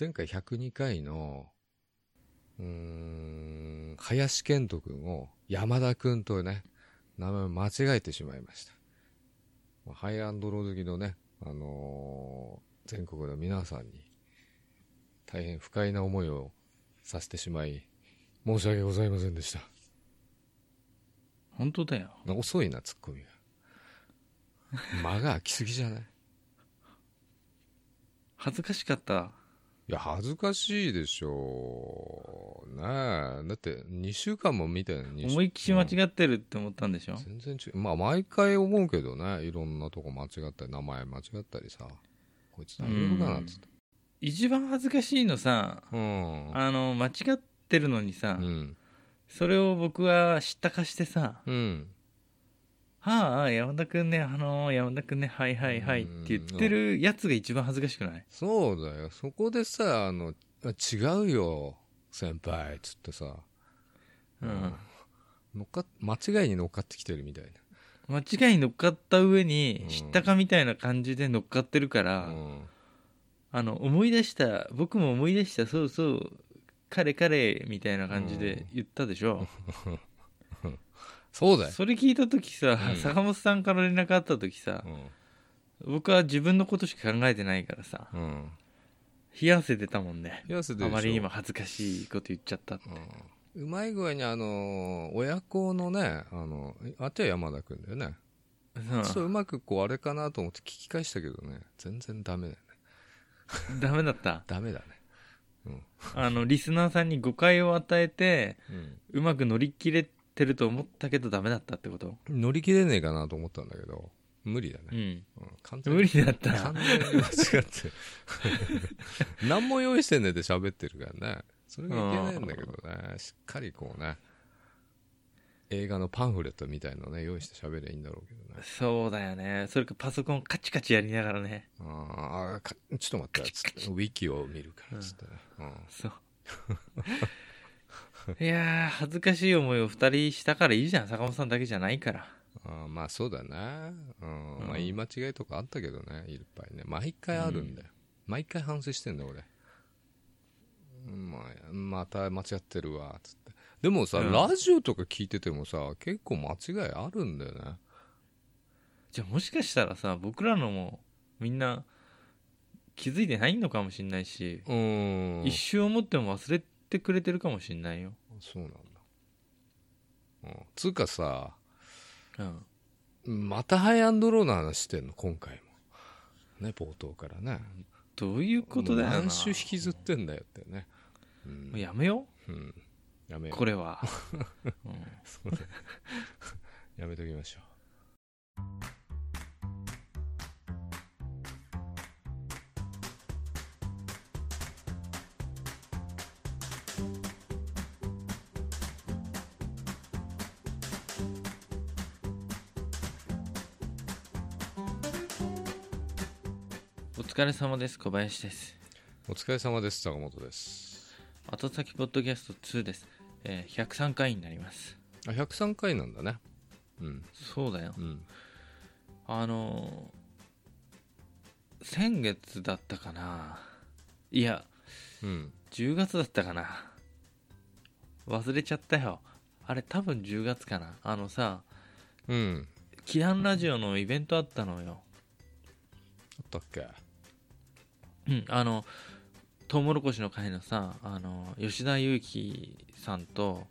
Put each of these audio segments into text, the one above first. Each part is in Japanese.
前回102回の、うーん、林健人君を山田君とね、名前を間違えてしまいました。ハイアンドロー好きのね、あのー全国の皆さんに、大変不快な思いをさせてしまい、申し訳ございませんでした。本当だよ遅いな、ツッコミが。間が空きすぎじゃない？恥ずかしかったいや、恥ずかしいでしょう。ねえ。だって、2週間も見て思いっきり間違ってるって思ったんでしょ、全然違う。まあ、毎回思うけどね。いろんなとこ間違ったり、名前間違ったりさ。こいつ大丈夫かなっつって。一番恥ずかしいのさうん。あの間違ってるのにさ、うん。それを僕は知ったかしてさうん。「はあ山田君ねあの山田君ねはいはいはい」って言ってるやつが一番恥ずかしくない？そうだよ。そこでさ、あの、あ違うよ、先輩、つってさ。うん乗っかっ、間違いに乗っかってきてるみたい間違いに乗っかった上にうん知ったかみたいな感じで乗っかってるから、な。うん。あの思い出した僕も思い出したそうそう彼彼みたいな感じで言ったでしょ、そうだよ。それ聞いた時さ、うん。坂本さんから連絡あった時さう、ん。僕は自分のことしか考えてないからさうん。冷や汗出たもんね。冷や汗出るでしょ。あまりにも恥ずかしいこと言っちゃったって、うん、うまい具合にあの親子のねあのあっちは山田君だよね、うん。ちょっとうまくこうあれかなと思って聞き返したけどね。全然ダメだよね。ダメだった？ダメだね。あのリスナーさんに誤解を与えてうん。うまく乗り切れてると思ったけどダメだったってこと？乗り切れねえかなと思ったんだけど無理だね、うん。うん完全に。無理だった。完全に間違って 何も用意してんねんって喋ってるからね。それがいけないんだけどね。しっかりこうね映画のパンフレットみたいのね用意して喋りゃいいんだろうけどね。そうだよね。それかパソコンカチカチやりながらね。ああかちょっと待って。ウィキを見るからつってね、うん。そういやー恥ずかしい思いを2人したからいいじゃん坂本さんだけじゃないから。あーまあそうだな、うんうん。まあ言い間違いとかあったけどねいっぱいね。毎回あるんだよ、毎回反省してんだよ俺。うんまあ、また間違ってるわつって。でもさ、うん。ラジオとか聞いててもさ結構間違いあるんだよね。じゃあもしかしたらさ僕らのもみんな気づいてないのかもしんないし、うん。一瞬思っても忘れてくれてるかもしんないよ。そうなんだ、うん、つうかさうん。またハイアンドローの話してんの？今回も。ね冒頭からね。どういうことだよな。何週引きずってんだよってね、うん。もうやめよう。ん、やめうよう。これは、うん。そうだねやめときましょお疲れ様です。小林です。うお疲れ様です。坂本です。後先ポッドキャスト2です、えー103回になります。あ103回なんだね。うん。そうだよ。うん。あのー先月だったかな。いやうん。10月だったかな。忘れちゃったよ。あれ多分10月かな。あのさうん。祈願ラジオのイベントあったのよ。あったっけ？うんあのトウモロコシの会のさあの吉田裕樹さんと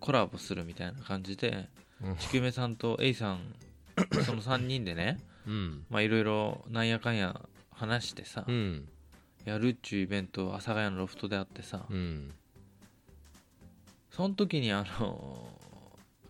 コラボするみたいな感じでうん。ちくめさんとエイさん その3人でねうん。まあいろいろなんやかんや話してさ、うん。やるっちゅうイベント阿佐ヶ谷のロフトであってさ、うん。その時にあの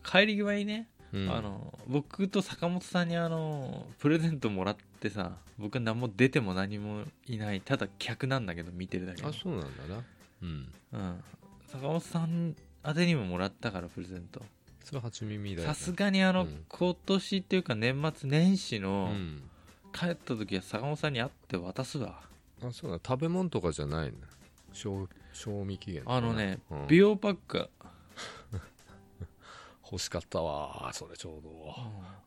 帰り際にね、うん。あの僕と坂本さんにあのプレゼントもらってさ僕何も出ても何もいないただ客なんだけど見てるだけあそうなんだな。うん。うん、坂本さん宛てにももらったからプレゼント。それ初耳ださすがにあの、うん。今年っていうか年末年始うの、ん。帰った時は坂本さんに会って渡すわ。あそうだ。食べ物とかじゃないんだ賞賞味期限あのね、うん。美容パック 欲しかったわ。それちょう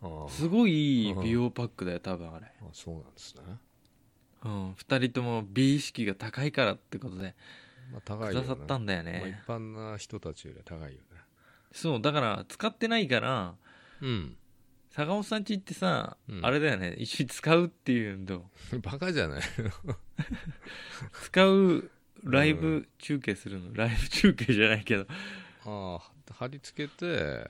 ど。あすごい美容パックだよ多分あれ。あそうなんですね。うん、2人とも美意識が高いからってことでまあ高いくよね。ださったんだよまあ、一ね、般な人たちよりは高いよね。そうだから使ってないからうん。坂本さんち行ってさ、うん。あれだよね。一緒に使うっていうの。と バカじゃない 使うライブ中継するの、ライブ中継じゃないけど。ああ貼り付けて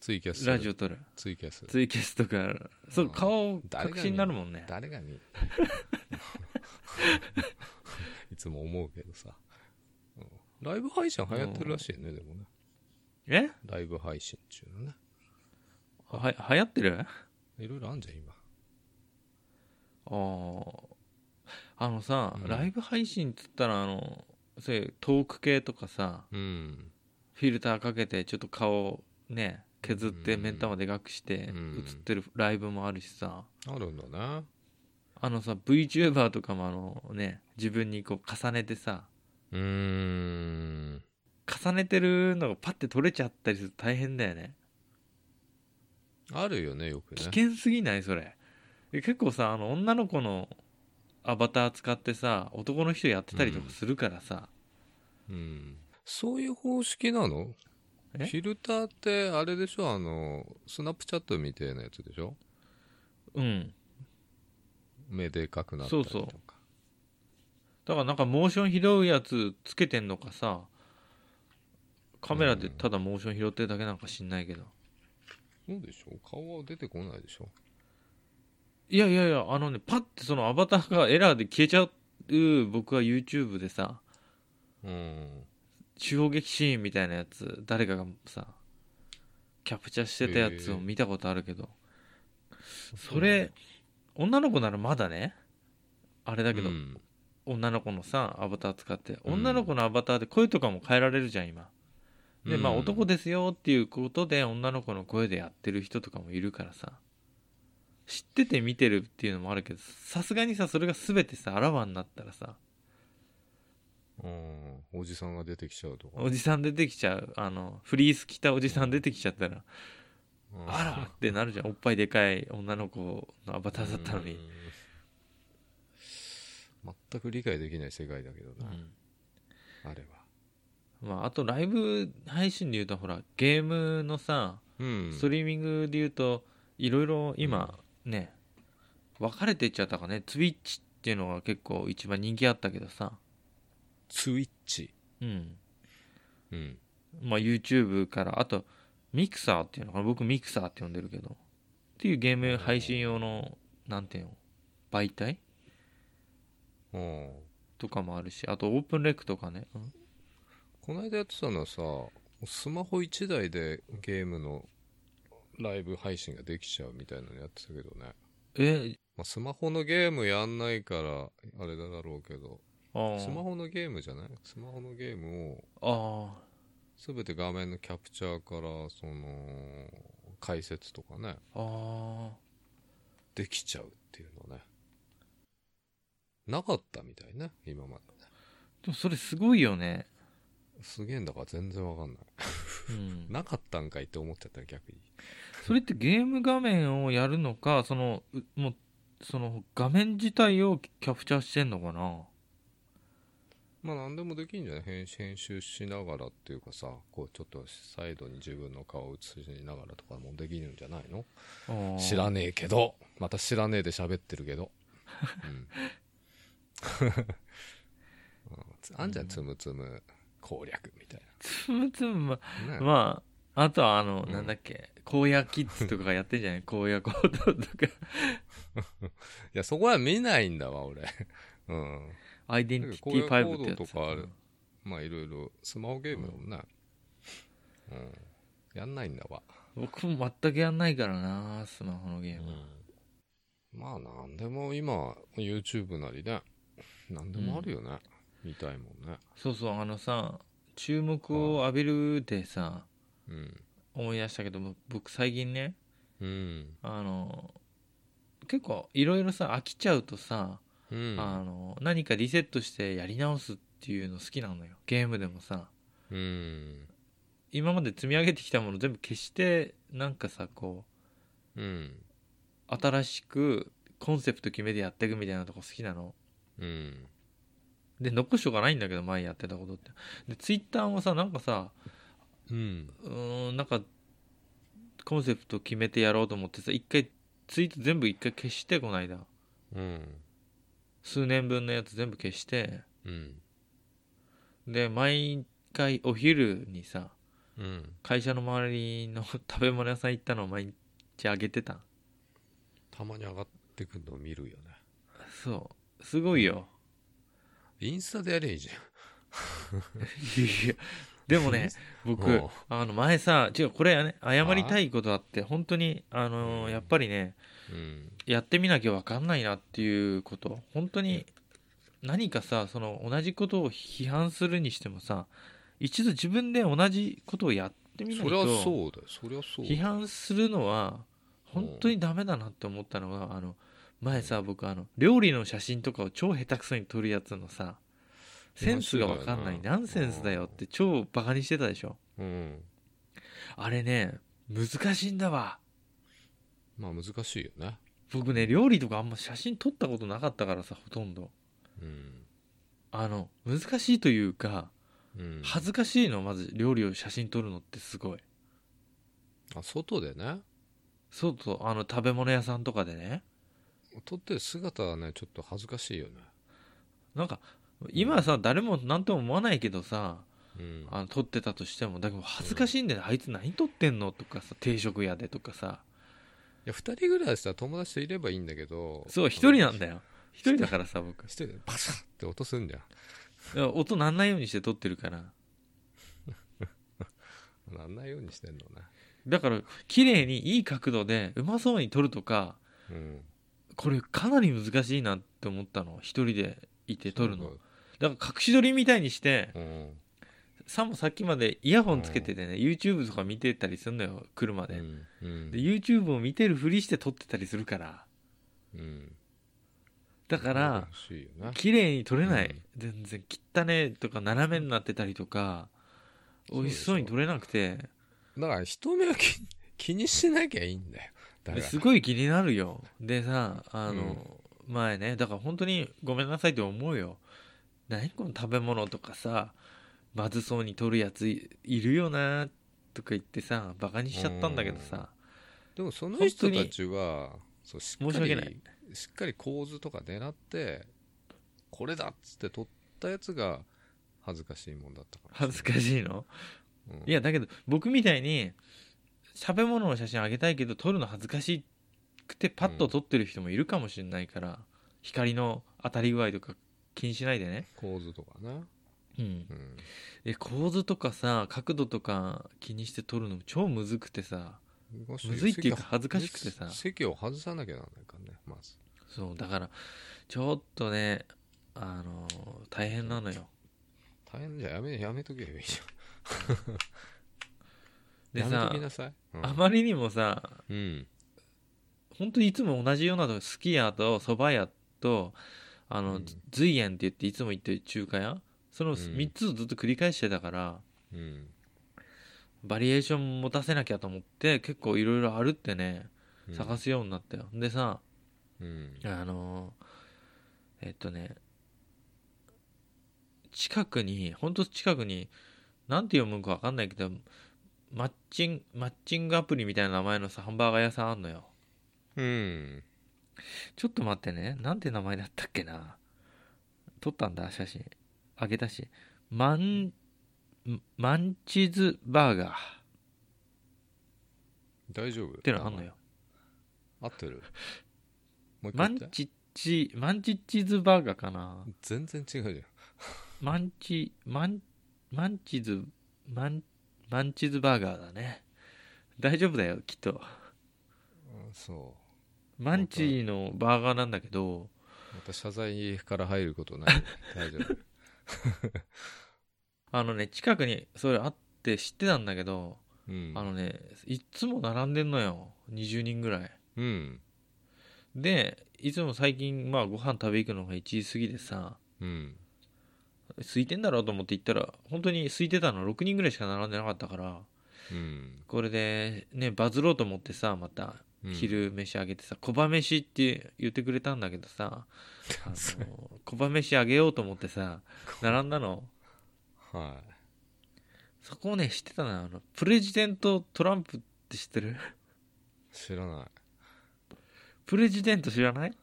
ツイキャス。ラジオ撮る。ツイキャス。ツイキャスとか。そううん顔確信になるもんね。誰が見。る いつも思うけどさ、うん。ライブ配信流行ってるらしいよねでもね。え？ライブ配信中のね。は流行ってる？いろいろあんじゃん今。あー。あのさ、うん。ライブ配信っつったらあのそういうトーク系とかさ。うんフィルターかけてちょっと顔ね削ってうん目ん玉でかくしてうん。映ってるライブもあるしさ。あるんだねあのさ VTuber とかもあのね自分にこう重ねてさうーん。重ねてるのがパッて取れちゃったりすると大変だよね。あるよねよくね。危険すぎない？それ。え結構さあの女の子のアバター使ってさ男の人やってたりとかするからさ、うんそういう方式なの？フえィルターってあれでしょ？あのスナップチャットみたいなやつでしょ？うん。目でかくなったりとか。そうそう。だからなんかモーション拾うやつつけてんのかさ。カメラでただモーション拾ってるだけなんか知んないけど、そうでしょ？顔は出てこないでしょ？いやいやいやあのねパッてそのアバターがエラーで消えちゃう僕は YouTube でさ。うん衝撃シーンみたいなやつ誰かがさキャプチャーしてたやつを見たことあるけど、それ女の子ならまだねあれだけど、うん。女の子のさアバター使ってうん。女の子のアバターで声とかも変えられるじゃん今。でまあうん男ですよっていうことで女の子の声でやってる人とかもいるからさ。知ってて見てるっていうのもあるけどさすがにさそれが全てさあらわになったらさうん。おじさんが出てきちゃうとか。おじさん出てきちゃう。あのフリース着たおじさん出てきちゃったらうん。あらってなるじゃん。おっぱいでかい女の子のアバターだったのに。うん。全く理解できない世界だけどな、うんあれは。まああとライブ配信で言うとほらゲームのさうん。ストリーミングで言うといろいろ今ね分かれていっちゃったかね。ツイッチっていうのが結構一番人気あったけどさツイッチ。うん。うん。まあ YouTube からあとミクサーっていうのかな？僕ミクサーって呼んでるけど。っていうゲーム配信用のなんていうの？媒体？う。んとかもあるしあとオープンレックとかね、うん。この間やってたのはさスマホ1台でゲームのライブ配信ができちゃうみたいなのやってたけどね、え？まあ、スマホのゲームやんないからあれだろうけど。あスマーホのゲームじゃない？スマホのゲームをあ全て画面のキャプチャーからその解説とかねーあ。できちゃうっていうのね。なかったみたいね今までね。ーでもそれすごいよね。すげえんだから全然わかんない。うん。なかったんかいって思っちゃった逆に。それってゲーム画面をやるのかそのうもうその画面自体をキャプチャーしてんのかな？まあ何でもできんじゃない？編集編集しながらっていうかさこうちょっとサイドに自分の顔を映しながらとかもできるんじゃないの？知らねえけど。また知らねえで喋ってるけど、うん。うん、あんじゃんつむつむ攻略みたいつむつむ。まな、ね。まああとはあの、うん。なんだっけ？荒野キッズとかがやってんじゃない？荒野行動とか。いやそこは見ないんだわ俺。うんアイデンティティ5ってやつとかある。まあいろいろ。スマホゲームだもんねうん、やんないんだわ。僕も全くやんないからなスマホのゲーム、まあなんでも今 YouTube なりね。なんでもあるよね、見たいもんね。そうそうあのさ注目を浴びるでさうん。思い出したけども僕最近ねうん。あの結構いろいろさ飽きちゃうとさ、うん。あの何かリセットしてやり直すっていうの好きなのよ。ゲームでもさ。うん。今まで積み上げてきたもの全部消してなんかさこうん。う新しくコンセプト決めてやっていくみたいなとこ好きなの。うん。で残しとかないんだけど前やってたことって。でツイッターもさなんかさうん。うーんなんかコンセプト決めてやろうと思ってさ一回ツイート全部一回消してこないだうん数年分のやつ全部消して。うん。で毎回お昼にさうん。会社の周りの食べ物屋さん行ったのを毎日あげてた。たまに上がってくるのを見るよね。そう。すごいよ。インスタでやりゃいいじ いやでもね 僕あの前さ違うこれはね謝りたいことあって本当にあのーうん。やっぱりねゃんうんやってみなきゃ分かんないなっていうこと。本当に何かさその同じことを批判するにしてもさ一度自分で同じことをやってみないとそうだよ。そりゃそうだ批よ判するのは本当にダメだなって思ったのがあの前さ僕あの料理の写真とかを超下手くそに撮るやつのさセンスが分かんない。ナンセンスだよって超バカにしてたでしょ。うん。あれね難しいんだわまあ難しいよね。僕ね料理とかあんま写真撮ったことなかったからさほとんど。うん。あの難しいというかうん。恥ずかしいのまず料理を写真撮るのってすごい。あ外でね。そうそうあの食べ物屋さんとかでね。撮ってる姿はねちょっと恥ずかしいよね。なんか今さ誰も何とも思わないけどさうん。あの撮ってたとしてもだけど恥ずかしいんだよ、あいつ何撮ってんのとかさ定食屋でとかさ。いや2人ぐらいしたら友達といればいいんだけど。そう一人なんだよ。一人だからさ僕。一人でパサッって音すんじゃいや音なんないようにして撮ってるから。んなんないようにしてんのねだから綺麗にいい角度でうまそうに撮るとかうん。これかなり難しいなって思ったの。一人でいて撮るの。だから隠し撮りみたいにしてうんさもさっきまでイヤホンつけててね YouTube とか見てたりするのよ車で,、うんうん。で YouTube を見てるふりして撮ってたりするから。うん。だから綺麗に撮れない、うん。全然汚ねとか斜めになってたりとか美味しそうに撮れなくて。だから人目は気 気にしなきゃいいんだよ。すごい気になるよ。でさあの、前ねだから本当にごめんなさいって思うよ。何この食べ物とかさまずそうに撮るやついいるよなとか言ってさバカにしちゃったんだけどさ。でもその人たちはそうしっかりしっかり構図とか狙ってこれだっつって撮ったやつが恥ずかしいもんだったから恥ずかしいの？うん。いやだけど僕みたいに食べ物の写真あげたいけど撮るの恥ずかしくてパッと撮ってる人もいるかもしれないから、光の当たり具合とか気にしないでね、構図とかねうん、うん。え構図とかさ角度とか気にして撮るの超むずくてさ。むむずいっていうか恥ずかしくてさ。席を外さなきゃなんないからねまず。そうだからちょっとねあの大変なのよ。大変じゃんやめやめとけばいいじでゃん。やめさときなさい、うん。あまりにもさうん。本当にいつも同じようなとすき家と蕎麦屋とあの、うん。随園って言っていつも行ってる中華屋そのん。3つをずっと繰り返してたから、うん。バリエーション持たせなきゃと思って結構いろいろあるってねうん。探すようになったよ、でさうん。あのえっとね近くに本当近くになんて読むか分かんないけどマッチンマッチングアプリみたいな名前のさハンバーガー屋さんあんのよ。うん。ちょっと待ってね。なんて名前だったっけな。撮ったんだ写真あげたしマンマンチズバーガー。っ大丈夫？てのあんのよ。合ってる？マンチッチマンチッチズバーガーかな。全然違うじゃん。マンチマンマンチズマンマンチズバーガーだね。大丈夫だよきっと。うんそマンチのバーガーなんだけど。うまた謝罪から入ることない。大丈夫 あのね近くにそれあって知ってたんだけど、うん。あのねいっつも並んでんのよ。20人ぐらい。うん。でいつも最近まあご飯食べ行くのが1時過ぎでさうん。空いてんだろうと思って行ったら本当に空いてたの。6人ぐらいしか並んでなかったからうん。これでねバズろうと思ってさまたうん。昼飯あげてさ小葉飯って言ってくれたんだけどさ あの小葉飯あげようと思ってさ 並んだの。はそこをね知ってたのよ。あのプレジデントトランプって知ってる？い知らない。プレジデント知らない？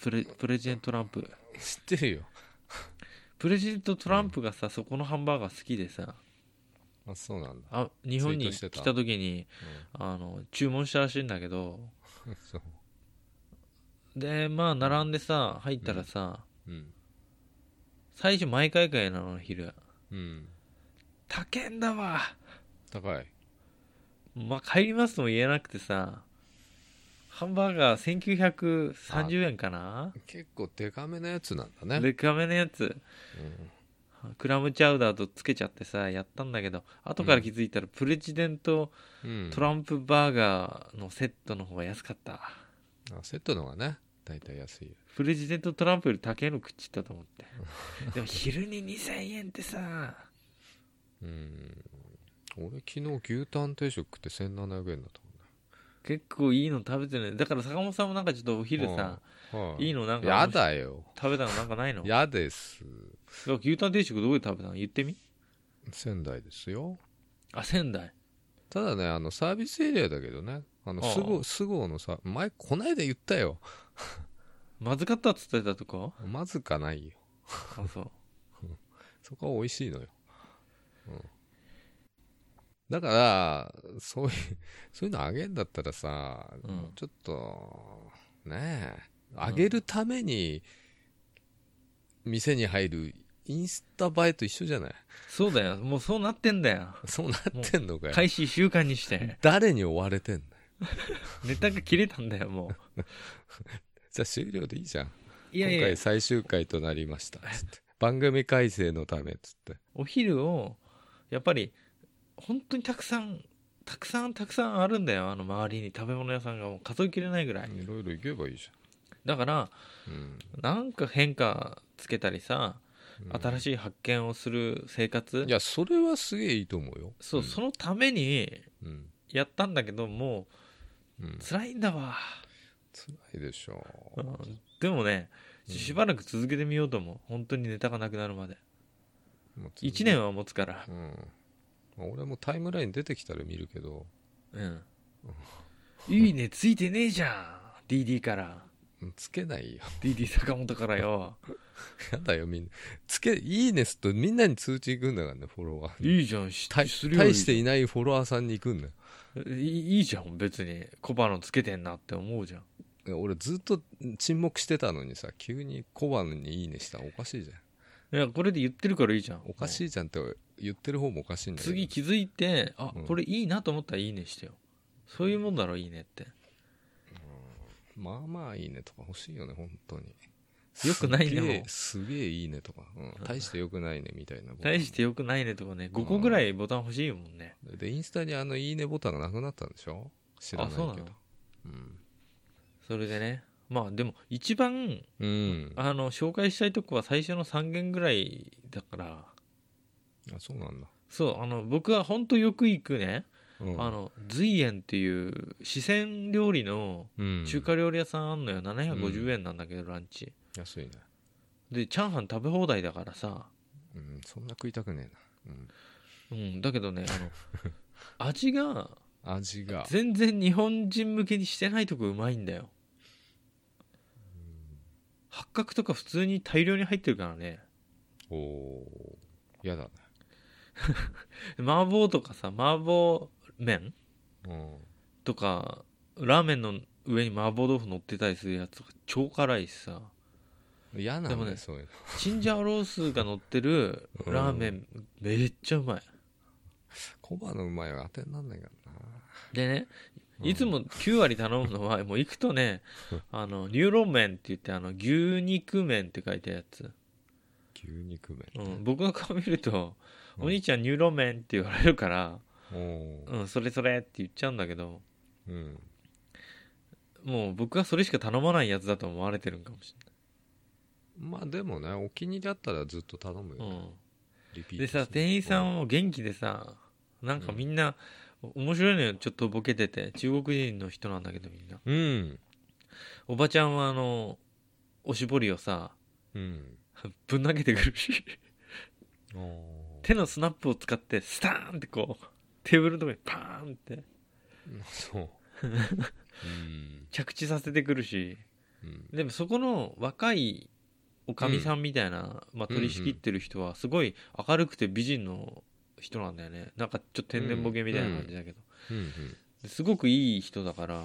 プレプレジデントトランプ。知ってるよ。プレジデントトランプがさ、そこのハンバーガー好きでさあそうなんだ、あ日本に来た時にあの注文したらしいんだけど。でまあ並んでさ入ったらさ、うん。最初毎回かいなの昼。うん。高んだわ。高い。まあ帰りますとも言えなくてさハンバーガー1930円かな？結構デカめのやつなんだね。でかめのやつ。うんクラムチャウダーとつけちゃってさやったんだけど後から気づいたらプレジデントうん、トランプバーガーのセットの方が安かった。あセットの方がね大体安い。よプレジデントトランプより高いの食っちったと思って。でも昼に2000円ってさ。うん。俺昨日牛タン定食食って1700円だった結構いいの食べてるだから坂本さんもなんかちょっとお昼さもん。ね、はい。いいのなんかやだよ。食べたのなんかないの？やです牛タン定食どこで食べたの？言ってみ。仙台ですよ。あ仙台。ただねあのサービスエリアだけどね。あのああ。すごすごのさ前こないだ言ったよ。まずかったっつってたとこ？まずかないよ。あそう。そこは美味しいのよ、うん、だからそういうそういうのあげんだったらさ、うん。ちょっとねえあげるために店に入るインスタ映えと一緒じゃない？そうだよ。もうそうなってんだよ。そうなってんのかよ。開始1週間にして。誰に追われてんのネタが切れたんだよもう。じゃあ終了でいいじゃん。いやいや。今回最終回となりました。番組改正のためっつって。お昼をやっぱり本当にたくさんたくさんたくさんあるんだよ。あの周りに食べ物屋さんがもう数えきれないぐらい。いろいろ行けばいいじだからうん。なんか変化つけたりさうん。新しい発見をする生活？いやそれはすげえいいと思うよ。そう、そのためにうん。やったんだけどもうん。う辛いんだわ、辛いでしょう。ん。でもねうんしばらく続けてみようと思う。本当にネタがなくなるまで。もう続1年は持つから。うん。まあ俺もタイムライン出てきたら見るけど。うん。いいねついてねえじゃん。DD から。うんつけないよ。DD 坂本からよ。やだよみんな。つけいいねすっとみんなに通知行くんだからねフォロワーいいじゃん。し大するよ大していないフォロワーさんに行くんだ。よいいいいじゃん。別にコバのつけてんなって思うじゃん。俺ずっと沈黙してたのにさ急にコバにいいねしたらおかしいじゃん。いやこれで言ってるからいいじゃん。おかしいじゃんって言ってる方もおかしいんだけど次気づいてあ、うんこれいいなと思ったらいいねしてよそういうもんだろいいねってまあまあいいねとか欲しいよね本当に。よくないねすげえもう。すげえいいねとか、うん、大してよくないねみたいな。大してよくないねとかね5個ぐらいボタン欲しいもんね。でインスタにあのいいねボタンがなくなったんでしょ？知らないけど。あそうなの？うん。それでね。まあでも一番うん。ああの紹介したいとこは最初の3軒ぐらいだから。そうなんだ、そうあの僕は本当よく行くね、うん、あの随園っていう四川料理のうん。中華料理屋さんあんのよ。750円なんだけど、ランチ。安いね。でチャーハン食べ放題だからさ。うんそんな食いたくねえな、うん。だけどねあの 味がうん、味が。全然日本人向けにしてないとこうまいんだよ。八角とか普通に大量に入ってるからね。おおー。やだね。麻婆とかさ麻婆麺？うんとかラーメンの上に麻婆豆腐乗ってたりするやつとか超辛いしさ。嫌なんだよ、でもねそういうの。チンジャオロースが乗ってるうん。ラーメンめっちゃうまい。コバのうまいは当てになんないからな。でねうん。いつも9割頼むのはもう行くとね あのニューロ麺って言ってあの牛肉麺って書いたやつ、牛肉麺。うん、僕の顔見ると「うん。お兄ちゃんニューロ麺」って言われるからおお「うん。それそれ」って言っちゃうんだけどうん。もう僕はそれしか頼まないやつだと思われてるんかもしまあでもねお気に入りあったらずっと頼むよ、れない、リピうん、でさ店員さんも元気でさなんかみんな面白いのよちょっとボケてて中国人の人なんだけどみんな。うん。おばちゃんはあのおしぼりをさうん。ぶん投げてくるし。手のスナップを使ってスターンってこうテーブルのとこにパーンってそう。うん。着地させてくるしうん。でもそこの若いおかみさんみたいな、まあ、取り仕切ってる人はすごい明るくて美人の人なんだよねなんかちょっと天然ボケみたいな感じだけど、うん。ですごくいい人だから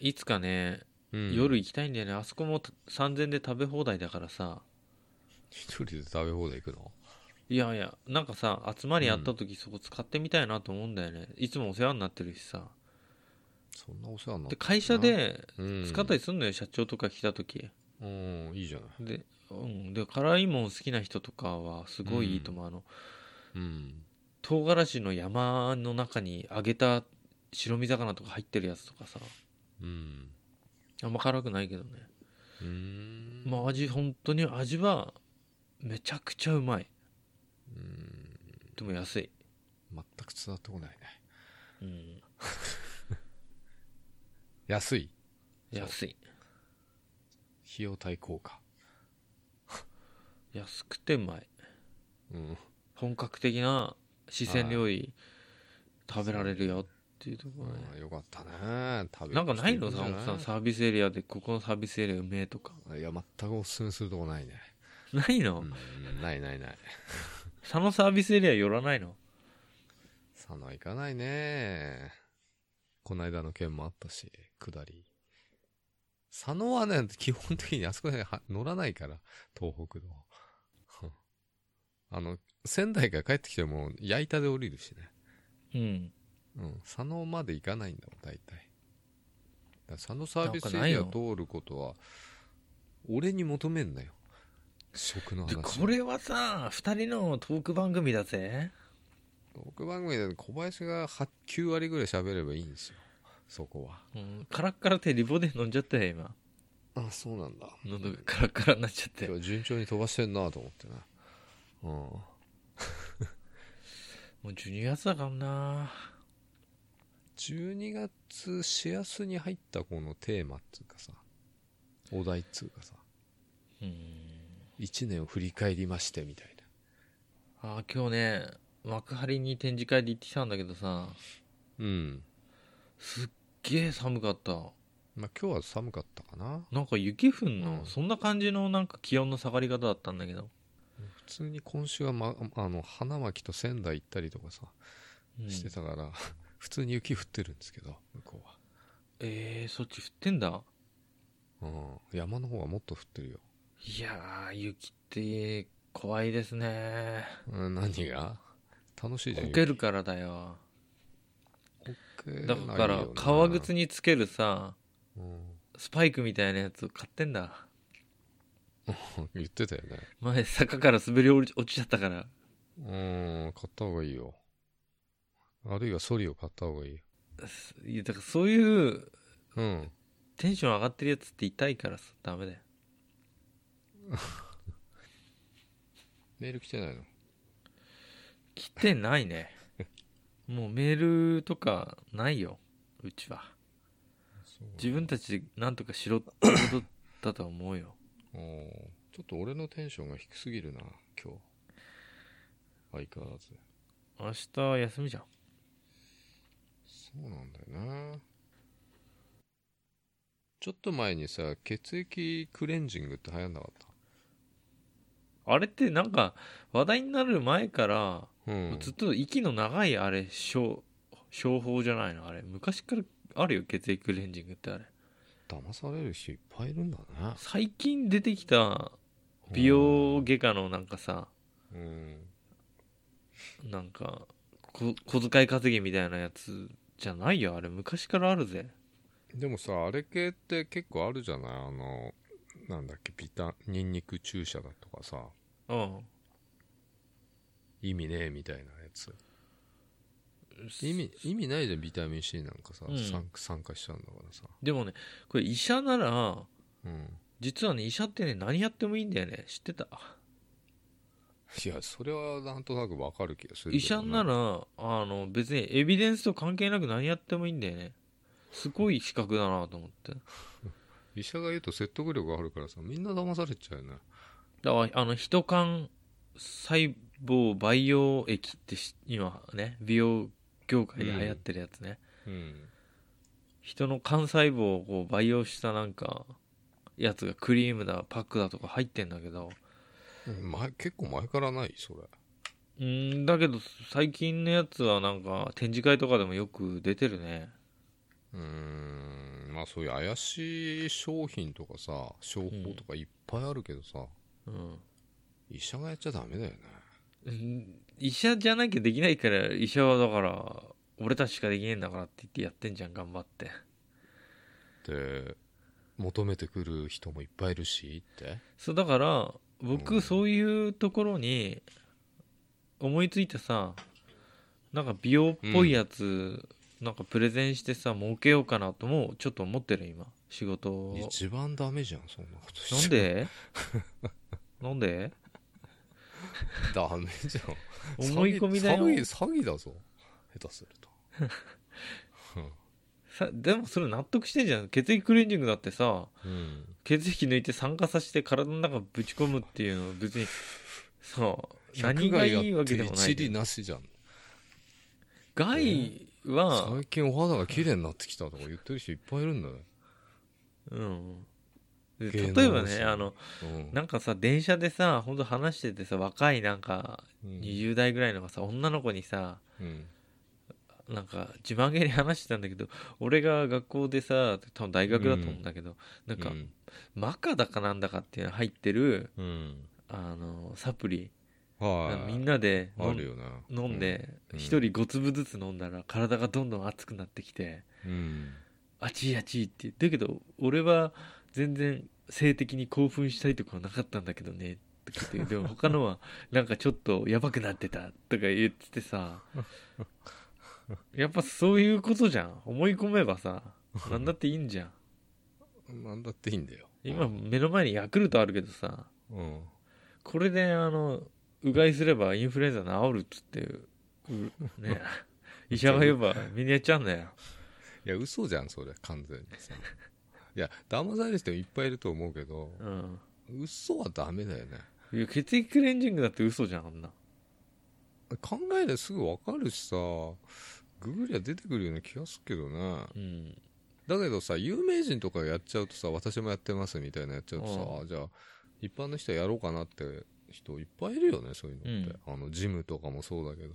いつかね、うん。夜行きたいんだよねあそこも3000で食べ放題だからさ一人で食べ放題行くの？いやいやなんかさ集まりやった時そこ使ってみたいなと思うんだよね。いつもお世話になってるしさ。そんなお世話になってで会社でうん。使ったりすんのよ、社長とか来た時。うん、いいじゃない。で,、うん、で辛いもん好きな人とかはすごいいいと思う、あの。うん。唐辛子の山の中に揚げた白身魚とか入ってるやつとかさ。うん。あんま辛くないけどね。うーん。まあ味本当に味はめちゃくちゃうまいうん。でも安い、全く伝わってこないね。うん、安い？安い費用対効果。安くてうまいうん。本格的な四川料理食べられるよっていうところねよかったね。食べなんかないの？ささんサービスエリアでここのサービスエリアうめえとかいや、全くおすすめするとこないね。ないの、うん、ないないない。佐野サービスエリア寄らないの？佐野行かないね。こないだの件もあったし、下り。佐野はね、基本的にあそこでは乗らないから、東北道。あの、仙台から帰ってきても、矢板で降りるしね。うんうん、佐野まで行かないんだもん、大体。佐野サービスエリア通ることは、俺に求めんなよ。食ので話。これはさ2人のトーク番組だぜトーク番組で小林が8 9割ぐらい喋ればいいんですよ。そこは。うん、カラッカラってリボで飲んじゃったよ今あ、そうなんだ。喉がカラッカラになっちゃって今日順調に飛ばしてんなと思ってね。うん。もう12月だからな12月しやすに入ったこのテーマっつうかさ、お題っつうかさ、うん1年を振り返りましてみたいあー今日ね幕張に展示会で行ってきたんだけどさな。うん。すっげえ寒かったまあ今日は寒かったかな。なんか雪降んの、うんそんな感じのなんか気温の下がり方だったんだけど、普通に今週は、ま、あの、花巻と仙台行ったりとかさ、うんしてたから、普通に雪降ってるんですけど、向こうは。えー、そっち降ってんだ？うん。山の方はもっと降ってるよ。いやー雪って怖いですねうん、何が？楽しいじゃん。こけるからだよこけないだよなから革靴につけるさうん。スパイクみたいなやつ買ってんだ 言ってたよね。前坂から滑り落ち落ちちゃったからうん、買った方がいいよ。あるいはソリを買った方がいいよ。いやだからそういううん。テンション上がってるやつって痛いからさダメだよ メール来てないの？来てないね。もうメールとかないようちは。自分たちで何とかしろってことだと思うよ。ちょっと俺のテンションが低すぎるな、今日。相変わらず。明日は休みじゃん。そうなんだよな。ちょっと前にさ、血液クレンジングって流行んなかっあれってなんか話題になる前からたうん。ずっと息の長いあれ商商法じゃないの？あれ昔からあるよ血液クレンジングってあれ騙される人いっぱいいるんだね。最近出てきた美容外科のなんかさうん。なんかこ小遣い稼ぎみたいなやつじゃないよあれ昔からあるぜでもさ、あれ系って結構あるじゃない？あの、なんだっけ、ビタ、ニンニク注射だとかさ、うん。意味ねえみたいなやつ。意味、意味ないじゃん、ビタミン C なんかさ、うん。参参加しちゃうんだからさ。でもねこれ医者ならうん。実はね医者ってね何やってもいいんだよね。知ってた？いやそれはなんとなくわかる気がするけ医どね者ならあの別にエビデンスと関係なく何やってもいいんだよね。すごい資格だなと思って 医者が言うと説得力があるからさみんな騙されちゃうよね。だからあの人間細胞培養液ってし今ね美容業界で流行ってるやつね、うん。人の幹細胞をこう培養したなんかやつがクリームだパックだとか入ってんだけど。前結構前からないそれ。うーんだけど最近のやつはなんか展示会とかでもよく出てるねうーん。まあそういう怪しい商品とかさ商法とかいっぱいあるけどさ、うん。医者がやっちゃダメだよね。うん。医者じゃなきゃできないから医者はだから俺たちしかできねえんだからって言ってやってんじゃん頑張って。で求めてくる人もいっぱいいるしって。そうだからうん。僕そういうところに思いついてさなんか美容っぽいやつ、なんかプレゼンしてさ儲けようかなともちょっと思ってる今。仕事。を一番ダメじゃんそんなことしなんで？なんで？ダメじゃん。思い込みだよ。詐欺詐欺だぞ。下手すると。さでもそれ納得してんじゃん。血液クレンジングだってさうん。血液抜いて酸化させて体の中ぶち込むっていうのは別にさ何がいいわけでもない一理なしじゃん。害は、最近お肌が綺麗になってきたとか言ってる人いっぱいいるんだよ、うん。例えば人。ねあのうん。なんかさ電車でさほんと話しててさ若いなんかうん。20代ぐらいのがさ女の子にさうん。なんか自慢げに話してたんだけど俺が学校でさ多分大学だと思うんだけど、なんか、うん。マカだかなんだかっていうの入ってるうん。あのサプリ、はい。みんなで飲んあるよね飲んでうん。一、人5粒ずつ飲んだら体がどんどん熱くなってきてうん。あちいあちいってだけど俺は全然性的に興奮したいとかはなかったんだけどねとか言って でも他のはなんかちょっとやばくなってたとか言っててさやっぱそういうことじゃん。思い込めばさなんだっていいんじゃん。なんだっていいんだよ。今目の前にヤクルトあるけどさうん。これであのうがいすればインフルエンザ治るっつってうね 医者が言えばみんなやっちゃうんだよ。いや嘘じゃんそれ。完全に。さいや騙される人いっぱいいると思うけどうん。嘘はダメだよね。いや血液クレンジングだって嘘じゃんあんな。考えですぐ分かるしさググりゃ出てくるような気がするけどね。うん。だけどさ有名人とかやっちゃうとさ私もやってますみたいなやっちゃうとさ、うん。あじゃあ一般の人はやろうかなって人いっぱいいるよねそういうのって、あのジムとかもそうだけど。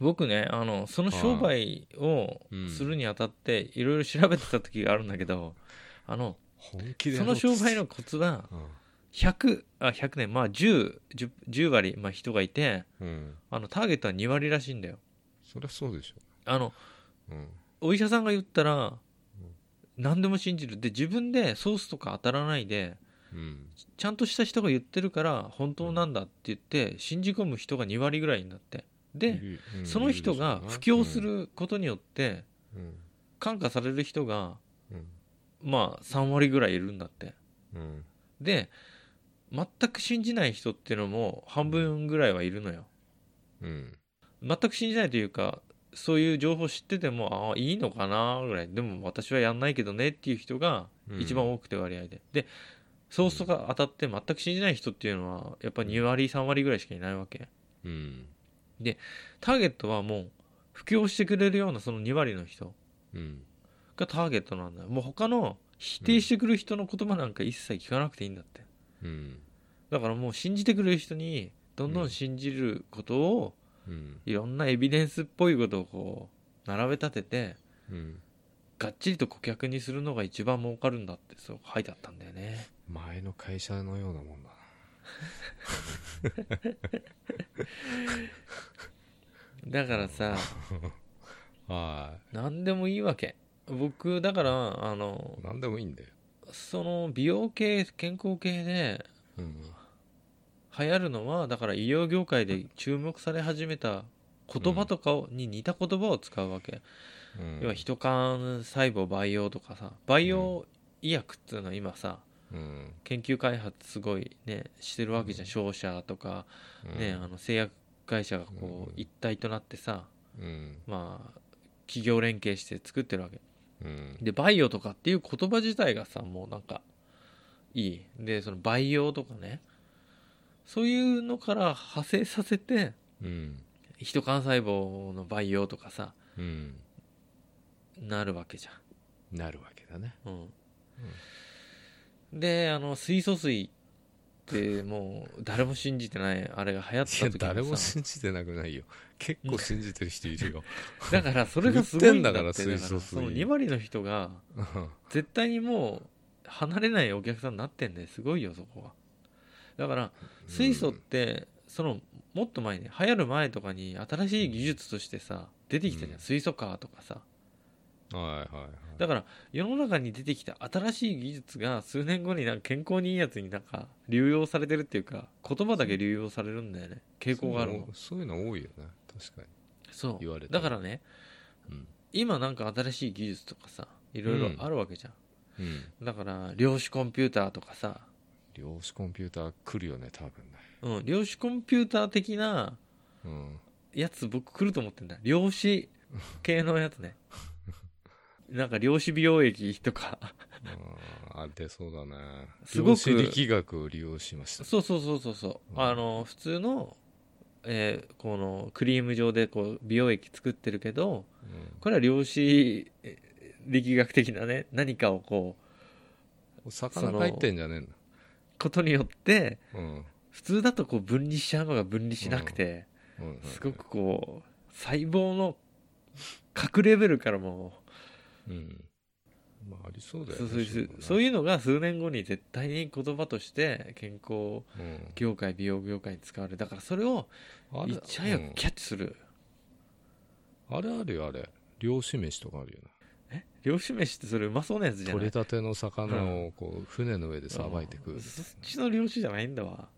僕ねあのその商売をうん。するにあたっていろいろ調べてた時があるんだけどあの本気でやその商売のコツは100あ100年まあ 10, 10, 10割、まあ、人がいてうん、うん、あのターゲットは2割らしいんだよ。そりゃそうでしょ。あのうん。お医者さんが言ったら何でも信じる。で自分でソースとか当たらないでうんちゃんとした人が言ってるから本当なんだって言って信じ込む人が2割ぐらいになって。でその人が布教す、ることによってうん。感化される人がうん。まあ3割ぐらいいるんだって。うん。で全く信じない人っていうのも半分ぐらいはいるのよ。うん。全く信じないというかそういう情報知っててもああいいのかなぐらい。でも私はやんないけどねっていう人がうん。一番多くて割合で、でソースが当たって全く信じない人っていうのはやっぱ2割3割ぐらいしかいないわけ。うん。ターゲットはもう布教してくれるようなその2割の人。うんがターゲットなんだよ。もう他の否定してくる人の言葉なんか一切聞かなくていいんだって。うん。だからもう信じてくれる人にどんどん信じることを、うんいろんなエビデンスっぽいことをこう並べ立ててうん。がっちりと顧客にするのが一番儲かるんだってそう書いてあったんだよね前の会社のようなもんだ だからさ なは何でもいいわけ。僕だからあのい何でもいいんだよ。その美容系健康系でうん流行るのはだから医療業界で注目され始めた言葉とかをに似た言葉を使うわけ、うん。要は人幹細胞培養とかさ。培養医薬っていうのは今さうん。研究開発すごいねしてるわけじゃん、商社とか、ねあの製薬会社がこううん。一体となってさうん。まあ企業連携して作ってるわけ。うん。でバイオとかっていう言葉自体がさもうなんかいい。でその培養とかねそういうのから派生させてうん。人幹細胞の培養とかさうん。なるわけじなるわけだね。ゃん、うん、であの水素水ってもう誰も信じてないあれが流行っいやた時誰もにさ信じてなくないよ。結構信じてる人いるよ。だからそれがすごいんだって売ってんだからその2割の人が絶対にもう離れないお客さんになってんですごいよそこは。だから水素ってそのもっと前に流行る前とかに新しい技術としてさ出てきたじゃん、うん。水素カーとかさはいはいはい。だから世の中に出てきた新しい技術が数年後になんか健康にいいやつになんか流用されてるっていうか言葉だけ流用されるんだよね。傾向があるの。そういうの多いよね。確かに。そう。言われただからねうん今なんか新しい技術とかさいろいろあるわけじゃん、うん。だから量子コンピューターとかさ、量子コンピューター来るよね多分ね。うん、量子コンピューター的なうん。やつ僕来ると思ってんだ。量子系のやつね なんか量子美容液とか。あ出そうだね。すごく。量子力学を利用しました。そうそうそうそうそう、うん。あの普通の、えーこのクリーム状でこう美容液作ってるけどこれは量子えー力学的なね何かをこううん、魚が入ってんじゃねえんだ。ことによってうん。普通だとこう分離しちゃうのが分離しなくて、うん。うん。すごくこう細胞の核レベルからもうん。まあありそうだよそうねそうそうそういうのが数年後に絶対に言葉として健康うん業界美容業界に使われる。だからそれをいち早くキャッチする、うん。あれあるよあれ。漁師飯とかあるよえ？漁師飯ってそれうまそうなやつじなゃない？取れたての魚をこう船の上でさばいて食うそっちの漁師じゃないんだわ。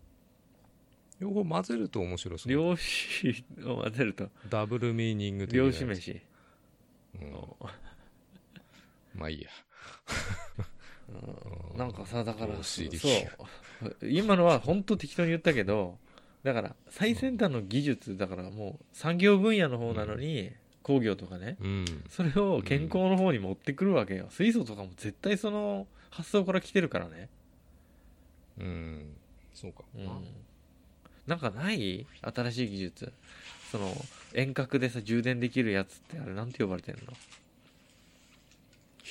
両方混ぜると面白そう。漁師を混ぜると。ダブルミーニング的な漁師飯、うんまあいいや。うん。なんかさだからそう。今のは本当適当に言ったけどだから最先端の技術だからもう産業分野の方なのに、工業とかねうん。それを健康の方に持ってくるわけよ、水素とかも絶対その発想から来てるからね。うん。そうか。うん。なんかない？新しい技術。その遠隔でさ充電できるやつってあれなんて呼ばれてんの？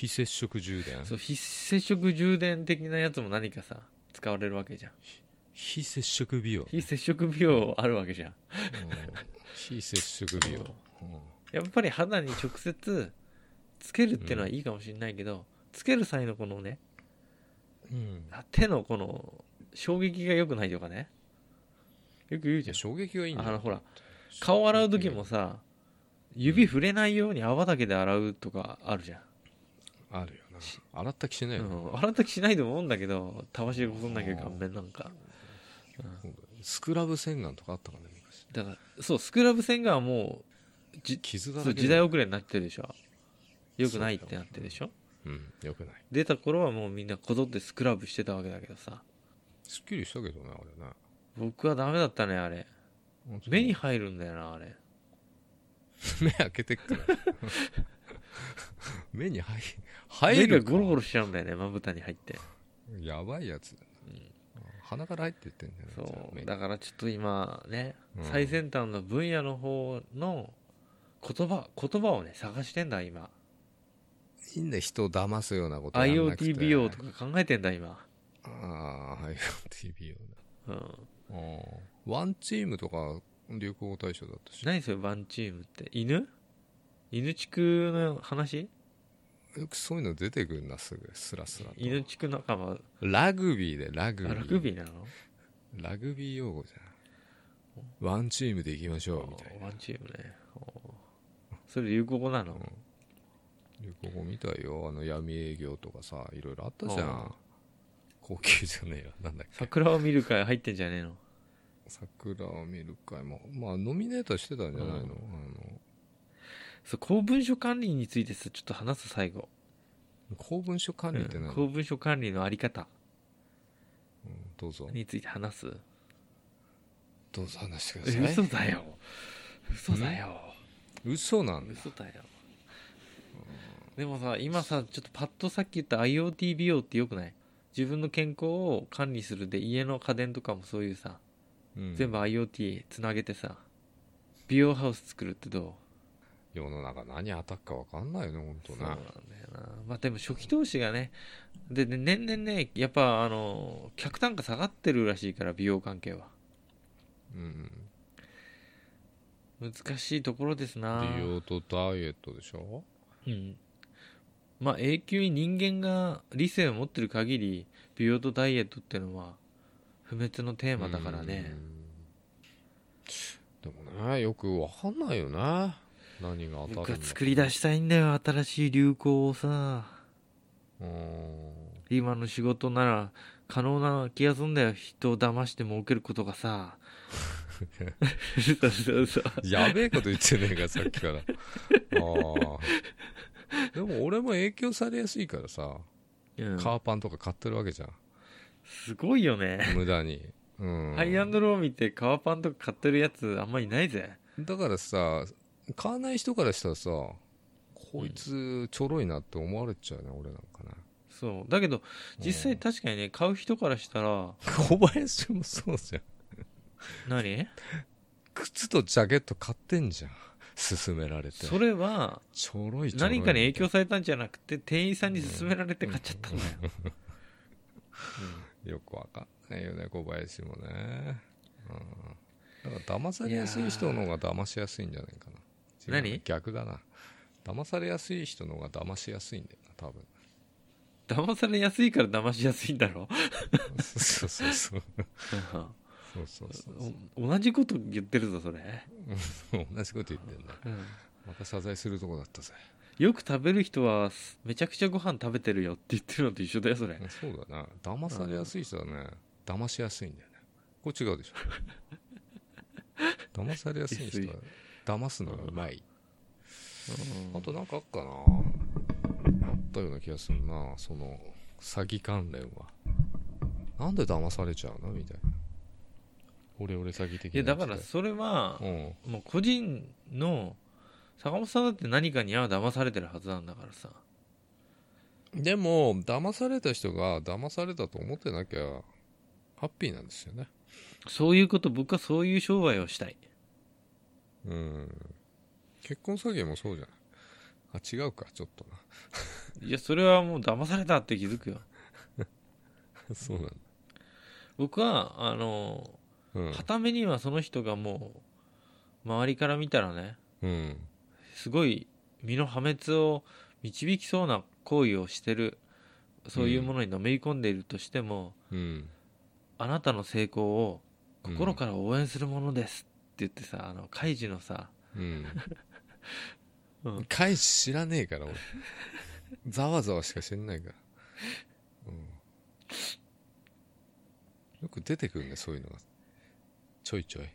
非接触充電？そう非接触充電的なやつも何かさ使われるわけじゃん。非接触美容？非接触美容あるわけじゃん。うん。非接触美容。やっぱり肌に直接つけるっていうのはいいかもしれないけど、つける際のこのねうん。手のこの衝撃が良くないとかね。よく言うじゃん。衝撃がいいんだよ。あのほら顔洗う時もさ指触れないように泡だけで洗うとかあるじゃん、あるよな。洗った気しないよ、うん、洗った気しないと思うんだけどたわしでこすんなきゃ顔面なんか。スクラブ洗顔とかあったからね昔。だからそうスクラブ洗顔はもうじ傷だ時代遅れになってるでしょ。よくないってなってるでしょ。うんよくない。出た頃はもうみんなこぞってスクラブしてたわけだけどさ。すっきりしたけどねあれね。僕はダメだったねあれ。目に入るんだよなあれ。目開けてっから。目に入入目がゴロゴロしちゃうんだよねまぶたに入って。やばいやつ。だな、鼻から入ってってんだよねそう。だからちょっと今ね、うん。最先端の分野の方の言葉言葉をね探してんだ今。目いいんだよ人を騙すようなこと IoT 美容とか考えてんだ今、ああ IoT 美容うん、だあーワンチームとか流行語大賞だったし。何それワンチームって？犬？犬地区の話？よくそういうの出てくるなすぐスラスラと。犬地区仲間。ラグビーでラグビー。あラグビーなの？ラグビー用語じゃん。ワンチームで行きましょうみたいな。ワンチームね。おそれ流行語なの、流行語みたいよ。あの闇営業とかさいろいろあったじゃあん高級じゃねえよなんだっけ。桜を見る会入ってんじゃねえの？桜を見る会もまあノミネートしてたんじゃないの,、うん。あのそう公文書管理についてさちょっと話す最後、公文書管理って何、うん公文書管理のあり方。どうぞ。について話す？どうぞ話してください。嘘だよ。嘘だよ。嘘なんだ。嘘だよ。でもさ今さちょっとパッとさっき言った IoT 美容ってよくない？自分の健康を管理するで家の家電とかもそういうさ、うん。全部 IoT つなげてさ美容ハウス作るってどう？世の中何当たっか分かんないよね本当そうなんだね。よなまあでも初期投資がねでで年々ねやっぱあの客単価下がってるらしいから美容関係は。うん難しいところですな。美容とダイエットでしょ？うん。まあ永久に人間が理性を持ってる限り美容とダイエットっていうのは不滅のテーマだからね。うん。でもねよく分かんないよね何が当たるの？作り出したいんだよ新しい流行をさ。うん。今の仕事なら可能な気がするんだよ。人を騙して儲けることがさ。やべえこと言ってねえかさっきから。ああでも俺も影響されやすいからさ、うん。カーパンとか買ってるわけじゃん。すごいよね。無駄に。うん。ハイアンドロー見て革パンとか買ってるやつあんまいないぜ。だからさ買わない人からしたらさこいつちょろいなって思われちゃうね、俺なんかね。そう。だけど実際確かにね買う人からしたら小林もそうじゃん。何？靴とジャケット買ってんじゃん。勧められて。それはちょろいちょろい何かに影響されたんじゃなくて店員さんに勧められて買っちゃったんだよ、よくわかんないよね小林もね、うん、だから騙されやすい人の方が騙しやすいんじゃないかな何？逆だな。騙されやすい人の方が騙しやすいんだよな多分。騙されやすいから騙しやすいんだろ？そうそうそうそう。そうそうお同じこと言ってるぞそれ、同じこと言ってんだ。うん。また謝罪するとこだったぜ。よく食べる人はめちゃくちゃご飯食べてるよって言ってるのと一緒だよそれ。そうだな。騙されやすい人はね騙しやすいんだよね。これ違うでしょ。騙されやすい人は騙すのがうまい。あとなんかあっかな。あったような気がするな。その詐欺関連は。なんで騙されちゃうのみたいな。俺俺詐欺的いやなだからそれはうん。もう個人の坂本さんだって何かには騙されてるはずなんだからさ。でも騙された人が騙されたと思ってなきゃハッピーなんですよね。そういうこと僕はそういう商売をしたいうん。結婚詐欺もそうじゃない。あ違うかちょっといやそれはもう騙されたって気づくよ。な そうなんだ。僕はあのうん。片目にはその人がもう周りから見たらねうん。すごい身の破滅を導きそうな行為をしてるそういうものにのめり込んでいるとしても、うん。あなたの成功を心から応援するものです言ってさあのカイジのさ、うん。うん。返し知らねえから俺。ざわざわしか知んないから、うん、よく出てくるねそういうのが。ちょいちょい。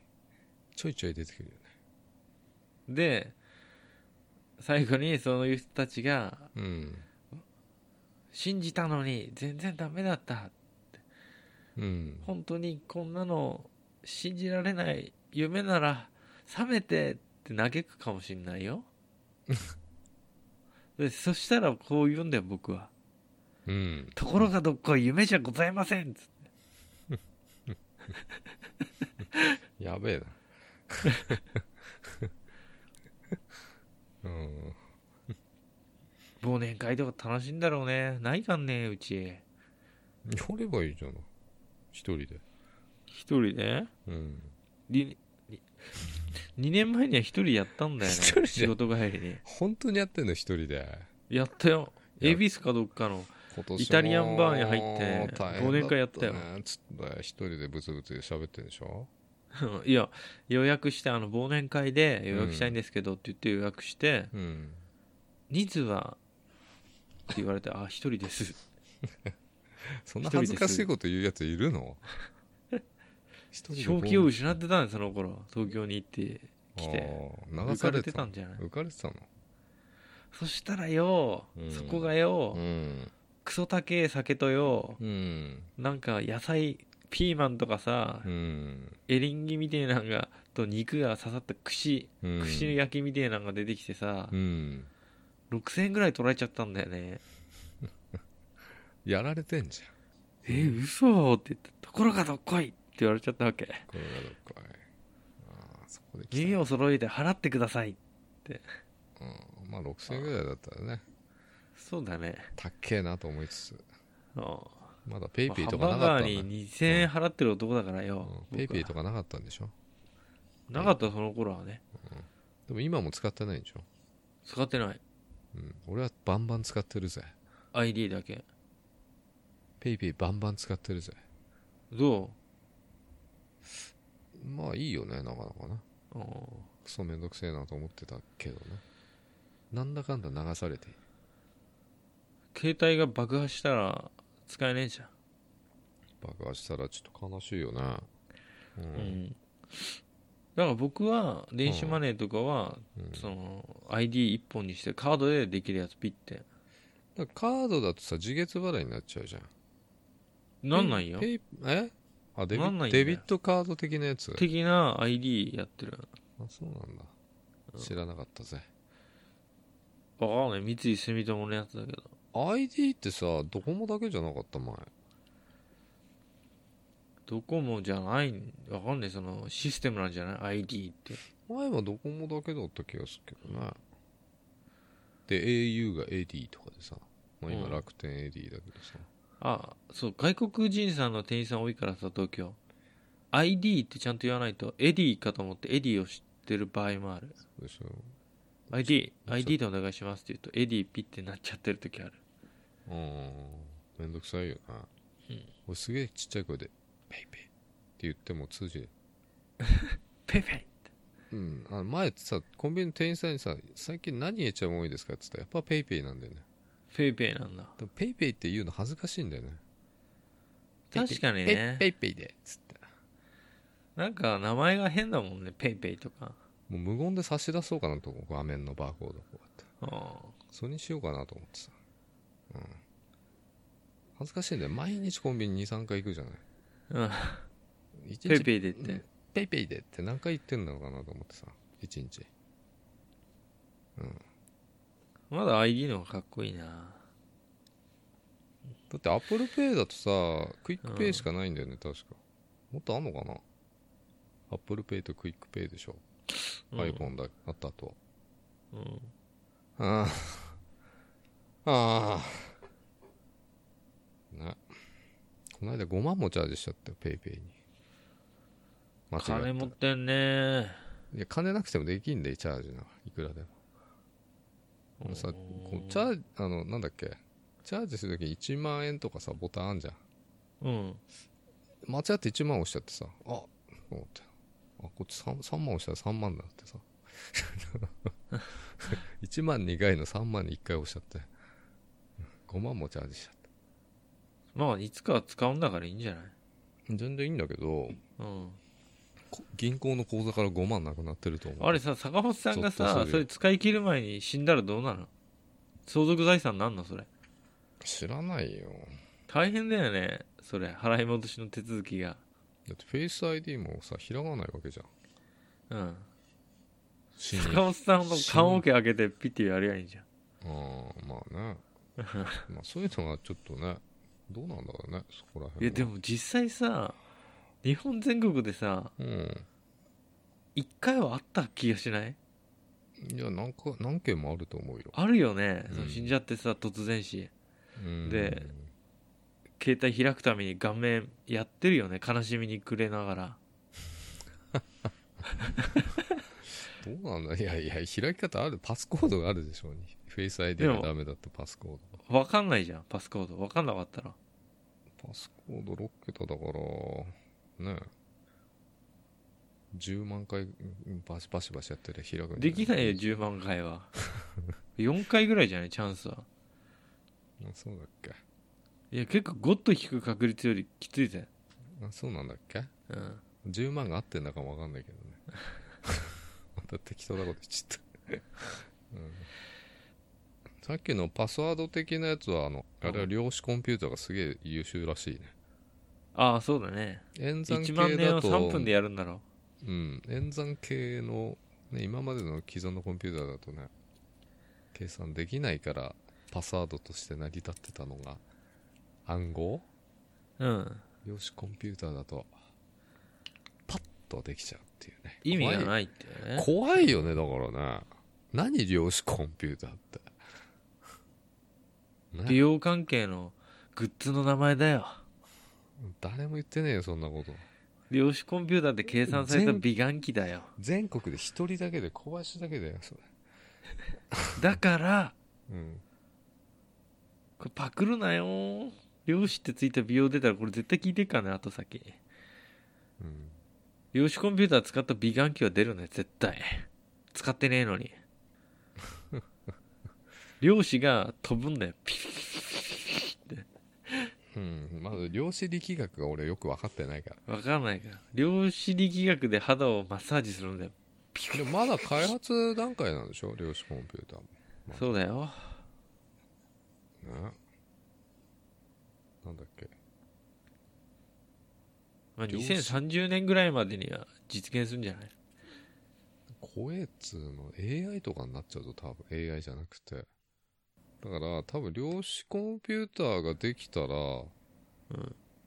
ちょいちょい出てくるよね。で最後にそういう人たちがうん。信じたのに全然ダメだったうん。本当にこんなの信じられない夢なら覚めてって嘆くかもしんないよ。でそしたらこう言うんだよ僕は。うん。ところがどっこい夢じゃございませんつって。やべえな。うん。忘年会とか楽しいんだろうね。ないかんねうち。やればいいじゃない一人で。一人で？うん2年前には一人やったんだよ一人でね仕事帰りに。本当にやってんの一人で。やったよ。恵比寿かどっかの今年もイタリアンバーに入って大変忘年会やったよ。ねつって一人でブツブツ喋ってるでしょ？いや予約してあの忘年会で予約したいんですけどって言って予約して、うん。人数はって言われてあ一人です。そんな恥ずかしいこと言うやついるの？正気を失ってたんですその頃。東京に行ってきて。流されてたたんじゃない？浮かれてたの？そしたらよ、うん。そこがよ、うん。クソ高え酒とようん。なんか野菜ピーマンとかさ、うん。エリンギみてえなんがと肉が刺さった串うん。串焼きみてえなんが出てきてさう、ん。6000円ぐらい取られちゃったんだよね。やられてんじゃん。え嘘って言ってところがどっこいって言われちゃったわけ。これがどっかい。ああ、そこで来た。耳を揃えて払ってくださいうん。まあ6000円ぐらいだったらね、そうだね。たっけえなと思いつつ、うん。まだペイペイとかハンバーなかったんだ。ガーに2000円払ってる男だからよ、うん。ペイペイとかかなかったんでしょ？なかったその頃はね。でも今も使ってないんでしょ？使ってない。うん。俺はバンバン使ってるぜ。ID だけ。ペイペイバンバン使ってるぜ。どまあいいよね、なかなかな。う、うんクソめんどくせえなと思ってたけどね。なんだかんだ流されて。携帯が爆破したら使えねえじゃん爆破したらちょっと悲しいよね。う。うんんだから僕は電子マネーとかは、うんその ID1 本にしてカードでできるやつピッてだからカードだとさ、自月払いになっちゃうじゃん。なんないよペイえ？あデビなんないんだよ。デビットカード的なやつ？的な ID やってるあそうなんだ。知らなかったぜ、わかんない。三井住友のやつだけど。ID ってさドコモだけじゃなかった？前。ドコモじゃないわかんない。そのシステムなんじゃない？ID って。前はドコモだけだった気がするけどね。で au が AD とかでさ、まあ、今うん。楽天 AD だけどさ、あそう外国人さんの店員さん多いからさ東京。ID ってちゃんと言わないとエディかと思ってエディを知ってる場合もある。そうでしょ ID ID でお願いしますって言うとエディピッてなっちゃってる時ある。うん。めんどくさいよな、うん。俺すげえちっちゃい声で「ペイペイ」って言っても通じる ペイペイうん、あの前ってさコンビニの店員さんにさ「最近何入れちゃう多いですか?」って言ったらやっぱペイペイなんだよねペイペイなんだ。でもペイペイって言うの恥ずかしいんだよね。確かにペイねペイペイでつって。なんか名前が変だもんねペイペイとか。もう無言で差し出そうかなと画面のバーコードこうやって。あそれにしようかなと思ってさ。うん。恥ずかしいんだよ。毎日コンビニ23回行くじゃない。あ一日ペイペイでって。うん。ペイペイでって何回言ってんのかなと思ってさ。一日まだ ID の方がかっこいいな。だってアップルペイだとさクイックペイしかないんだよね、確か。もっとあんのかな？アップルペイとクイックペイでしょ、うん。iPhone だあったとうん。ああああね。この間5万もチャージしちゃったよペイペイに。間違金持ってんねいや金なくてもできんでチャージないくらでもあのさこうチャージあのなんだっけ？チャージするときに1万円とかさボタンあんじゃん。うん。間違って1万押しちゃってさあと思って。あこっち 3, 3万押したら3万になってさ。1万2回の3万に1回押しちゃって。5万もチャージしちゃっまあいつかは使うんだからいいんじゃない？た全然いいんだけどうん。こ銀行の口座から5万なくなってると思う。あれさ坂本さんがさゾッとするよそれ使い切る前に死んだらどうなの？相続財産なんのそれ。知らないよ。大変だよねそれ。払い戻しの手続きが。だってフェイス ID もさ開かないわけじゃん。うん。死に。坂本さんの棺桶開けてピッてやりゃいいんじゃん。ああまあね。まあそういうのはちょっとねどうなんだろうねそこらい辺は。やでも実際さ日本全国でさうん。1回はあった気がしない？いや何か何件もあると思うよ、あるよね、うん。その死んじゃってさ突然死。うん、で携帯開くために顔面やってるよね。悲しみに暮れながら。どうなんだ？いやいや開き方ある。パスコードがあるでしょうに。フェイス ID がダメだったパスコード分かんないじゃんパスコード。分かんなかったら。パスコード6桁だからね。10万回うんバシバシバシやってりゃ開くんじゃできないよ10万回は。4回ぐらいじゃない？チャンスは。あそうだっけ？いや結構ゴッと引く確率よりきついぜ。あそうなんだっけ？うん。10万が合ってんだかも分かんないけどね。また適当なこと言っちゃった、うん、さっきのパスワード的なやつはあのあれは量子コンピューターがすげえ優秀らしいねああそうだね。演算系1万年をだと3分でやるんだろう。ん、演算系の、ね、今までの既存のコンピューターだとね計算できないからパスワードとして成り立ってたのが暗号？うん。量子コンピューターだとパッとできちゃうっていうね。意味がないっていうね。怖い。よねだからね。何量子コンピューターって、ね。美容関係のグッズの名前だよ誰も言ってねえよそんなこと。量子コンピューターで計算された美顔器だよ。全国で一人だけで小林だけだよそれ。だからうん。これパクるなよ。量子ってついた美容出たらこれ絶対聞いてっからね後先。うん。量子コンピューター使った美顔器は出るね絶対。使ってねえのに。量子が飛ぶんだよ。ピうん、まず量子力学が俺よく分かってないかわかんないから。量子力学で肌をマッサージするんだよらでもまだ開発段階なんでしょ？量子コンピューターも。そうだよ。ね。なんだっけ？まあ、量子。2030年ぐらいまでには実現するんじゃない？怖えっつうの。AI とかになっちゃうと多分。AI じゃなくてだから多分量子コンピューターができたら、ん。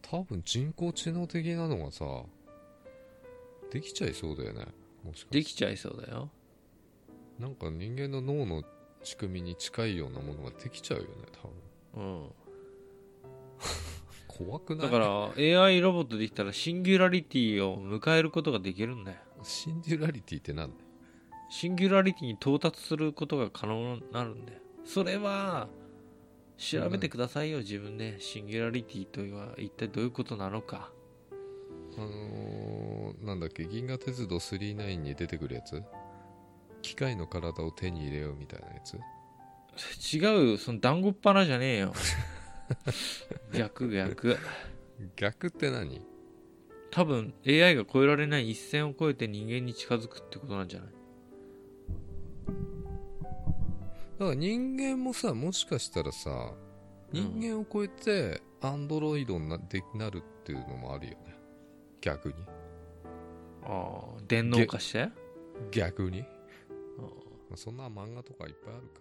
多分人工知能的なのがさできちゃいそうだよね。もしかできちゃいそうだよ。なんか人間の脳の仕組みに近いようなものができちゃうよね多分。うん。怖くない？だから AI ロボットできたらシンギュラリティを迎えることができるんだよ。シンジュラリティってなんだよ。シンギュラリティに到達することが可能になるんだよそれは調べてくださいよ自分で。シンギュラリティとは一体どういうことなのか。あのー、なんだっけ銀河鉄道999に出てくるやつ？機械の体を手に入れようみたいなやつ？違うその団子っ鼻じゃねえよ。逆逆。逆って何？多分 AI が超えられない一線を越えて人間に近づくってことなんじゃない？だから人間もさもしかしたらさ人間を超えてアンドロイドになでなるっていうのもあるよね。逆に。ああ電脳化して？逆に、そんな漫画とかいっぱいあるか